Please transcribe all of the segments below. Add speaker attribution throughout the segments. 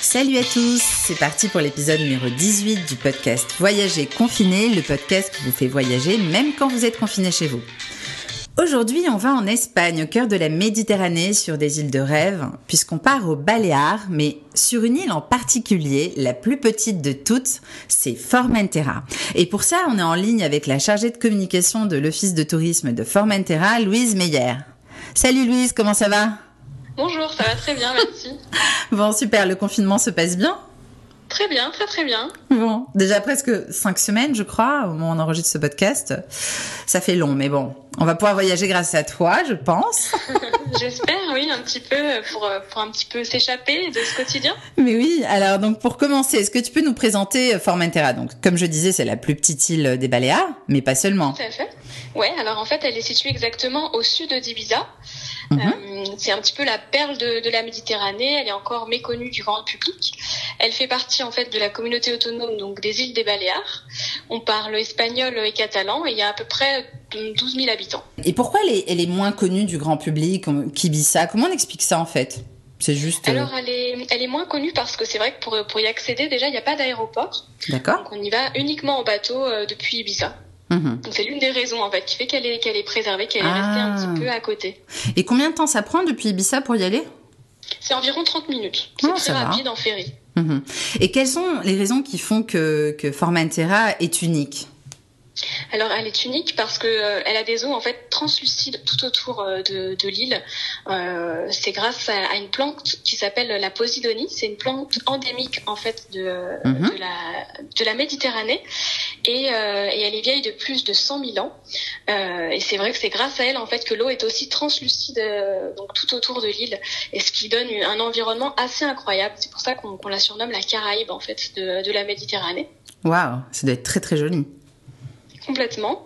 Speaker 1: Salut à tous, c'est parti pour l'épisode numéro 18 du podcast Voyager confiné, le podcast qui vous fait voyager même quand vous êtes confiné chez vous. Aujourd'hui, on va en Espagne, au cœur de la Méditerranée, sur des îles de rêve, puisqu'on part aux Baléares, mais sur une île en particulier, la plus petite de toutes, c'est Formentera. Et pour ça, on est en ligne avec la chargée de communication de l'Office de tourisme de Formentera, Louise Meyer. Salut Louise, comment ça va?
Speaker 2: Bonjour, ça va très bien, merci.
Speaker 1: bon, super, le confinement se passe bien
Speaker 2: Très bien, très très bien.
Speaker 1: Bon, déjà presque cinq semaines, je crois, au moment où on enregistre ce podcast. Ça fait long, mais bon, on va pouvoir voyager grâce à toi, je pense.
Speaker 2: J'espère, oui, un petit peu pour, pour un petit peu s'échapper de ce quotidien.
Speaker 1: Mais oui, alors donc pour commencer, est-ce que tu peux nous présenter Formentera? Donc, comme je disais, c'est la plus petite île des Baléares, mais pas seulement.
Speaker 2: Tout à fait. Ouais, alors en fait, elle est située exactement au sud d'Ibiza. Mhm. Euh, c'est un petit peu la perle de, de, la Méditerranée. Elle est encore méconnue du grand public. Elle fait partie en fait de la communauté autonome donc des îles des Baléares. On parle espagnol et catalan et il y a à peu près 12 000 habitants.
Speaker 1: Et pourquoi elle est, elle est moins connue du grand public qu'Ibiza Comment on explique ça en fait? C'est juste.
Speaker 2: Euh, Alors, elle est, elle est moins connue parce que c'est vrai que pour, pour y accéder, déjà, il n'y a pas d'aéroport.
Speaker 1: D'accord.
Speaker 2: Donc, on y va uniquement en bateau euh, depuis Ibiza. Mhm. Donc c'est l'une des raisons en fait qui fait qu'elle est, qu'elle est préservée, qu'elle est restée un petit ah. peu à côté.
Speaker 1: Et combien de temps ça prend depuis Ibiza pour y aller?
Speaker 2: C'est environ 30 minutes. C'est oh, très rapide en ferry.
Speaker 1: Mhm. Et quelles sont les raisons qui font que, que Formentera est unique?
Speaker 2: Alors elle est unique parce que euh, elle a des eaux en fait translucides tout autour euh, de, de l'île. Euh, c'est grâce à, une plante qui s'appelle la posidonie. C'est une plante endémique en fait de, mhm. de, la, de la Méditerranée et, et, elle est vieille de plus de 100 000 ans. et c'est vrai que c'est grâce à elle en fait que l'eau est aussi translucide donc tout autour de l'île et ce qui donne un environnement assez incroyable. C'est pour ça qu'on la surnomme la Caraïbe en fait de, de la Méditerranée.
Speaker 1: Waouh, ça doit être très très joli
Speaker 2: complètement.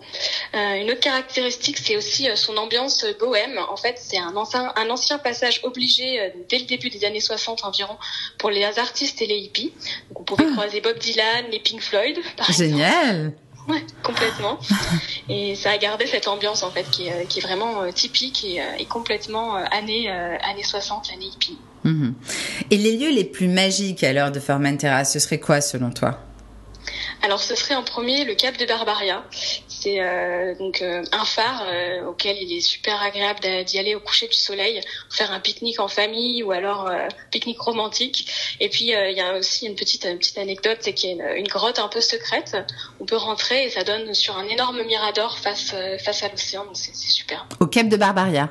Speaker 2: Euh, une autre caractéristique, c'est aussi euh, son ambiance bohème. En fait, c'est un ancien, un ancien passage obligé euh, dès le début des années 60 environ pour les artistes et les hippies. Donc, on pouvait ah. croiser Bob Dylan, les Pink Floyd, par
Speaker 1: Génial.
Speaker 2: Ouais, complètement. et ça a gardé cette ambiance en fait qui est, qui est vraiment typique et, et complètement années années 60, années hippie.
Speaker 1: Mhm. Et les lieux les plus magiques à l'heure de Formentera, ce serait quoi selon toi?
Speaker 2: Alors ce serait en premier le cap de Barbaria. C'est euh, donc euh, un phare euh, auquel il est super agréable d'y aller au coucher du soleil, faire un pique-nique en famille ou alors pique-nique romantique. Et puis il y a aussi une petite une petite anecdote, c'est qu'il y a une, grotte un peu secrète. On peut rentrer et ça donne sur un énorme mirador face face à l'océan. Donc c'est super.
Speaker 1: Au cap de Barbaria?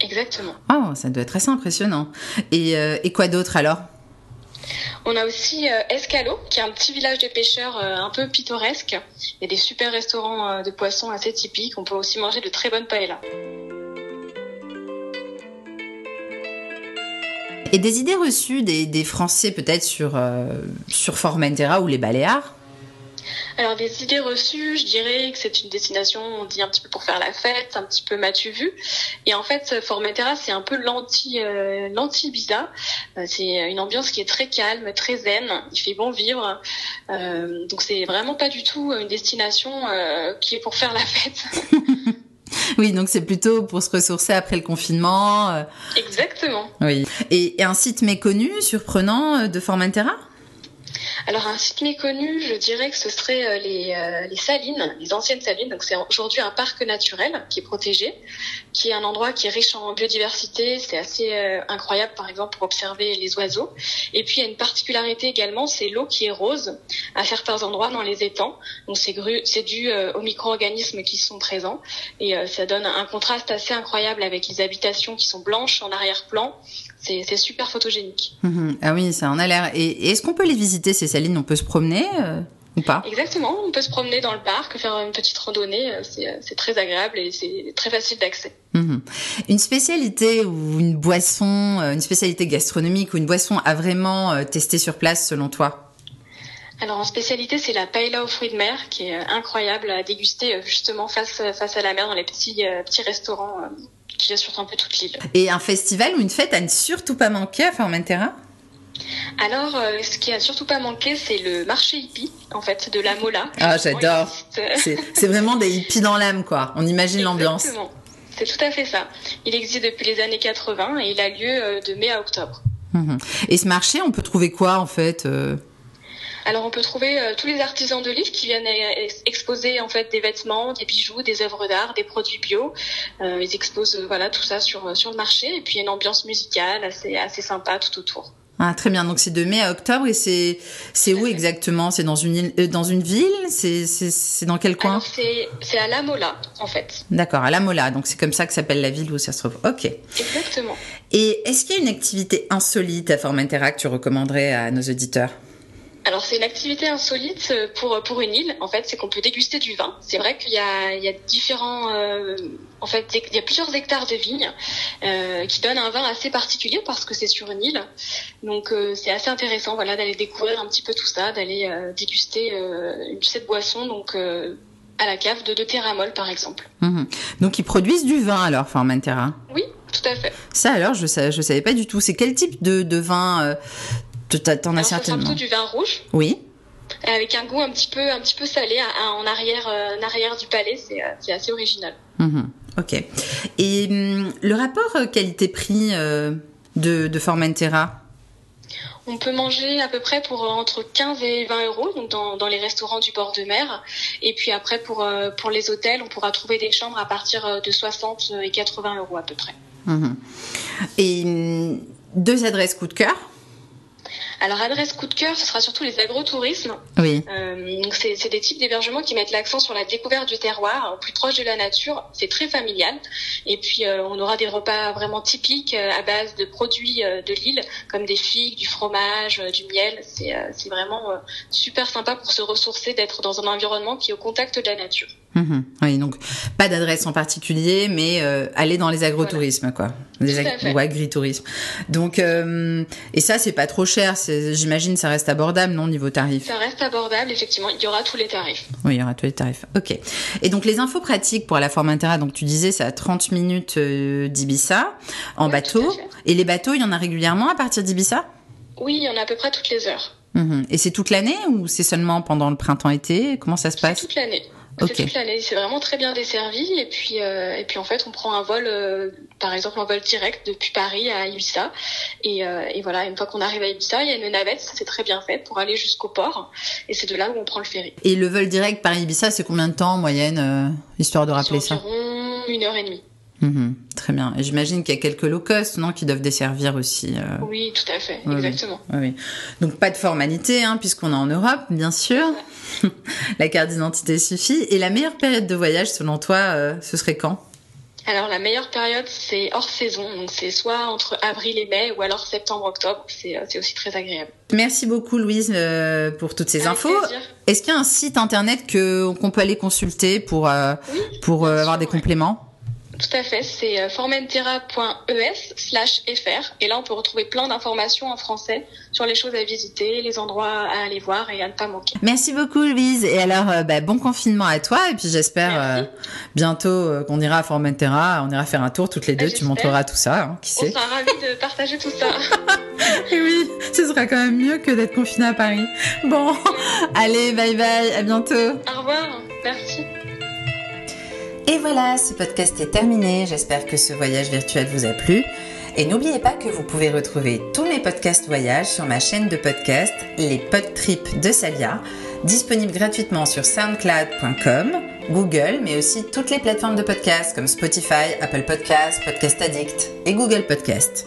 Speaker 2: Exactement.
Speaker 1: Oh, ça doit être assez impressionnant. Et, et quoi d'autre alors?
Speaker 2: On a aussi euh, Escalo, qui est un petit village de pêcheurs euh, un peu pittoresque. Il y a des super restaurants euh, de poissons assez typiques. On peut aussi manger de très bonnes paellas.
Speaker 1: Et des idées reçues des, des Français peut-être sur, sur Formentera ou les Baléares?
Speaker 2: Alors des idées reçues, je dirais que c'est une destination, on dit un petit peu pour faire la fête, un petit peu m'as-tu vu. Et en fait, Formentera, c'est un peu l'anti euh, l'anti Ibiza. Euh, c'est une ambiance qui est très calme, très zen. Il fait bon vivre. Euh, donc c'est vraiment pas du tout une destination euh, qui est pour faire la fête.
Speaker 1: Oui, donc c'est plutôt pour se ressourcer après le confinement.
Speaker 2: Exactement.
Speaker 1: Oui. Et, et un site méconnu, surprenant de Formentera
Speaker 2: alors un site méconnu, je dirais que ce serait euh, les, euh, les salines, les anciennes salines. Donc c'est aujourd'hui un parc naturel qui est protégé, qui est un endroit qui est riche en biodiversité. C'est assez euh, incroyable, par exemple, pour observer les oiseaux. Et puis il y a une particularité également, c'est l'eau qui est rose à certains endroits dans les étangs. Donc c'est c'est dû aux micro-organismes qui sont présents et ça donne un contraste assez incroyable avec les habitations qui sont blanches en arrière-plan c'est super photogénique.
Speaker 1: Mhm. Ah oui, ça en a l'air. Et, est-ce qu'on peut les visiter, ces salines? On peut se promener euh, ou pas?
Speaker 2: Exactement, on peut se promener dans le parc, faire une petite randonnée. Euh, euh, c'est très agréable et c'est très facile d'accès.
Speaker 1: Mhm. Une spécialité ou une boisson, une spécialité gastronomique ou une boisson à vraiment tester sur place selon toi?
Speaker 2: Alors en spécialité, c'est la paella aux fruits de mer qui est incroyable à déguster justement face face à la mer dans les petits petits restaurants qui sur un peu toute l'île.
Speaker 1: Et un festival ou une fête à ne surtout pas manquer à Formentera?
Speaker 2: Alors, euh, ce qui a surtout pas manqué, c'est le marché hippie, en fait, de la Mola.
Speaker 1: Ah, j'adore. C'est vraiment des hippies dans l'âme, quoi. On imagine l'ambiance.
Speaker 2: C'est tout à fait ça. Il existe depuis les années 80 et il a lieu euh, de mai à octobre.
Speaker 1: Mhm. Et ce marché, on peut trouver quoi en fait euh?
Speaker 2: Alors on peut trouver euh, tous les artisans de Lille qui viennent euh, exposer en fait des vêtements, des bijoux, des œuvres d'art, des produits bio. Euh, ils exposent voilà tout ça sur sur le marché et puis une ambiance musicale assez assez sympa tout autour.
Speaker 1: Ah, très bien. Donc c'est de mai à octobre et c'est c'est où exactement? C'est dans une île, euh, dans une ville? C'est c'est dans quel coin?
Speaker 2: C'est c'est à La Mola en fait.
Speaker 1: D'accord, à La Mola. Donc c'est comme ça que s'appelle la ville où ça se trouve. Ok.
Speaker 2: Exactement.
Speaker 1: Et est-ce qu'il y a une activité insolite à Formentera que tu recommanderais à nos auditeurs?
Speaker 2: Alors c'est une activité insolite pour pour une île. En fait, c'est qu'on peut déguster du vin. C'est vrai qu'il y a il y a différents euh, en fait il y a plusieurs hectares de vignes euh, qui donnent un vin assez particulier parce que c'est sur une île. Donc euh, c'est assez intéressant voilà d'aller découvrir un petit peu tout ça, d'aller euh, déguster euh, cette boisson donc euh, à la cave de, de Terramol par exemple.
Speaker 1: Mhm. Donc ils produisent du vin alors Formentera
Speaker 2: Oui, tout à fait.
Speaker 1: Ça alors je je savais pas du tout. C'est quel type de, de vin euh, T'en as certainement.
Speaker 2: plutôt du vin rouge.
Speaker 1: Oui.
Speaker 2: Avec un goût un petit peu, un petit peu salé en arrière, euh, en arrière du palais, c'est euh, assez original.
Speaker 1: Mmh, ok. Et hum, le rapport euh, qualité-prix de, de Formentera?
Speaker 2: On peut manger à peu près pour entre 15 et 20 euros donc dans, dans les restaurants du bord de mer. Et puis après, pour, pour les hôtels, on pourra trouver des chambres à partir de 60 et 80 euros à peu près.
Speaker 1: Mmh. Et hum, deux adresses coup de cœur
Speaker 2: alors adresse coup de cœur, ce sera surtout les agrotourismes.
Speaker 1: Oui.
Speaker 2: Euh, donc c'est, des types d'hébergements qui mettent l'accent sur la découverte du terroir, plus proche de la nature. C'est très familial. Et puis euh, on aura des repas vraiment typiques euh, à base de produits euh, de l'île, comme des figues, du fromage, euh, du miel. C'est, euh, c'est vraiment super sympa pour se ressourcer, d'être dans un environnement qui est au contact de la nature.
Speaker 1: Mmh. Oui, donc pas d'adresse en particulier, mais aller dans les agrotourismes, quoi. Les ag- ou agritourisme. Donc et ça c'est pas trop cher. J'imagine ça reste abordable, non, niveau tarif?
Speaker 2: Ça reste abordable, effectivement. Il y aura tous les tarifs.
Speaker 1: Oui, il y aura tous les tarifs. Ok. Et donc, les infos pratiques pour la Formentera, donc tu disais, c'est à 30 minutes euh, d'Ibiza, en
Speaker 2: Ouais,
Speaker 1: bateau. Et les bateaux, il y en a régulièrement à partir d'Ibiza?
Speaker 2: Oui, il y en a à peu près toutes les heures.
Speaker 1: Mhm. Et c'est toute l'année ou c'est seulement pendant le printemps-été? Comment ça se passe?
Speaker 2: toute l'année. C'est toute l'année. C'est vraiment très bien desservi. Et puis, euh, et puis en fait, on prend un vol, euh, par exemple, un vol direct depuis Paris à Ibiza. Et, euh, et voilà, une fois qu'on arrive à Ibiza, il y a une navette, ça c'est très bien fait, pour aller jusqu'au port. Et c'est de là où on prend le ferry.
Speaker 1: Et le vol direct Paris-Ibiza, c'est combien de temps en moyenne, euh, histoire de rappeler ça?
Speaker 2: Environ une heure et demie.
Speaker 1: Mhm. Très bien. Et j'imagine qu'il y a quelques low cost, non, qui doivent desservir aussi. euh,
Speaker 2: Oui, tout à fait, exactement.
Speaker 1: Oui, oui. Donc pas de formalité, hein, puisqu'on est en Europe, bien sûr. la carte d'identité suffit. Et la meilleure période de voyage, selon toi, euh, ce serait quand?
Speaker 2: Alors la meilleure période, c'est hors saison. Donc c'est soit entre avril et mai, ou alors septembre-octobre. C'est euh, c'est aussi très agréable.
Speaker 1: Merci beaucoup, Louise, euh, pour toutes ces
Speaker 2: Avec
Speaker 1: infos. Est-ce qu'il y a un site internet que qu'on peut aller consulter pour euh,
Speaker 2: Oui,
Speaker 1: pour euh, avoir des
Speaker 2: ouais. Tout à fait, c'est euh, formentera.es slash fr et là on peut retrouver plein d'informations en français sur les choses à visiter, les endroits à aller voir et à ne pas manquer.
Speaker 1: Merci beaucoup, Louise. Et alors, euh, bah, bon confinement à toi. Et puis j'espère euh, bientôt euh, qu'on ira à Formentera, on ira faire un tour toutes les
Speaker 2: Bah,
Speaker 1: deux. tu montreras tout ça, hein, qui
Speaker 2: On
Speaker 1: sait.
Speaker 2: sera ravis de partager tout ça.
Speaker 1: Et oui, ce sera quand même mieux que d'être confiné à Paris. Bon, allez, bye bye, à bientôt.
Speaker 2: Au revoir, merci.
Speaker 1: Et voilà, ce podcast est terminé. J'espère que ce voyage virtuel vous a plu. Et n'oubliez pas que vous pouvez retrouver tous mes podcasts voyages sur ma chaîne de podcast, les Podtrips de Salia, disponible gratuitement sur soundcloud.com, Google, mais aussi toutes les plateformes de podcasts comme Spotify, Apple Podcasts, Podcast Addict et Google Podcasts.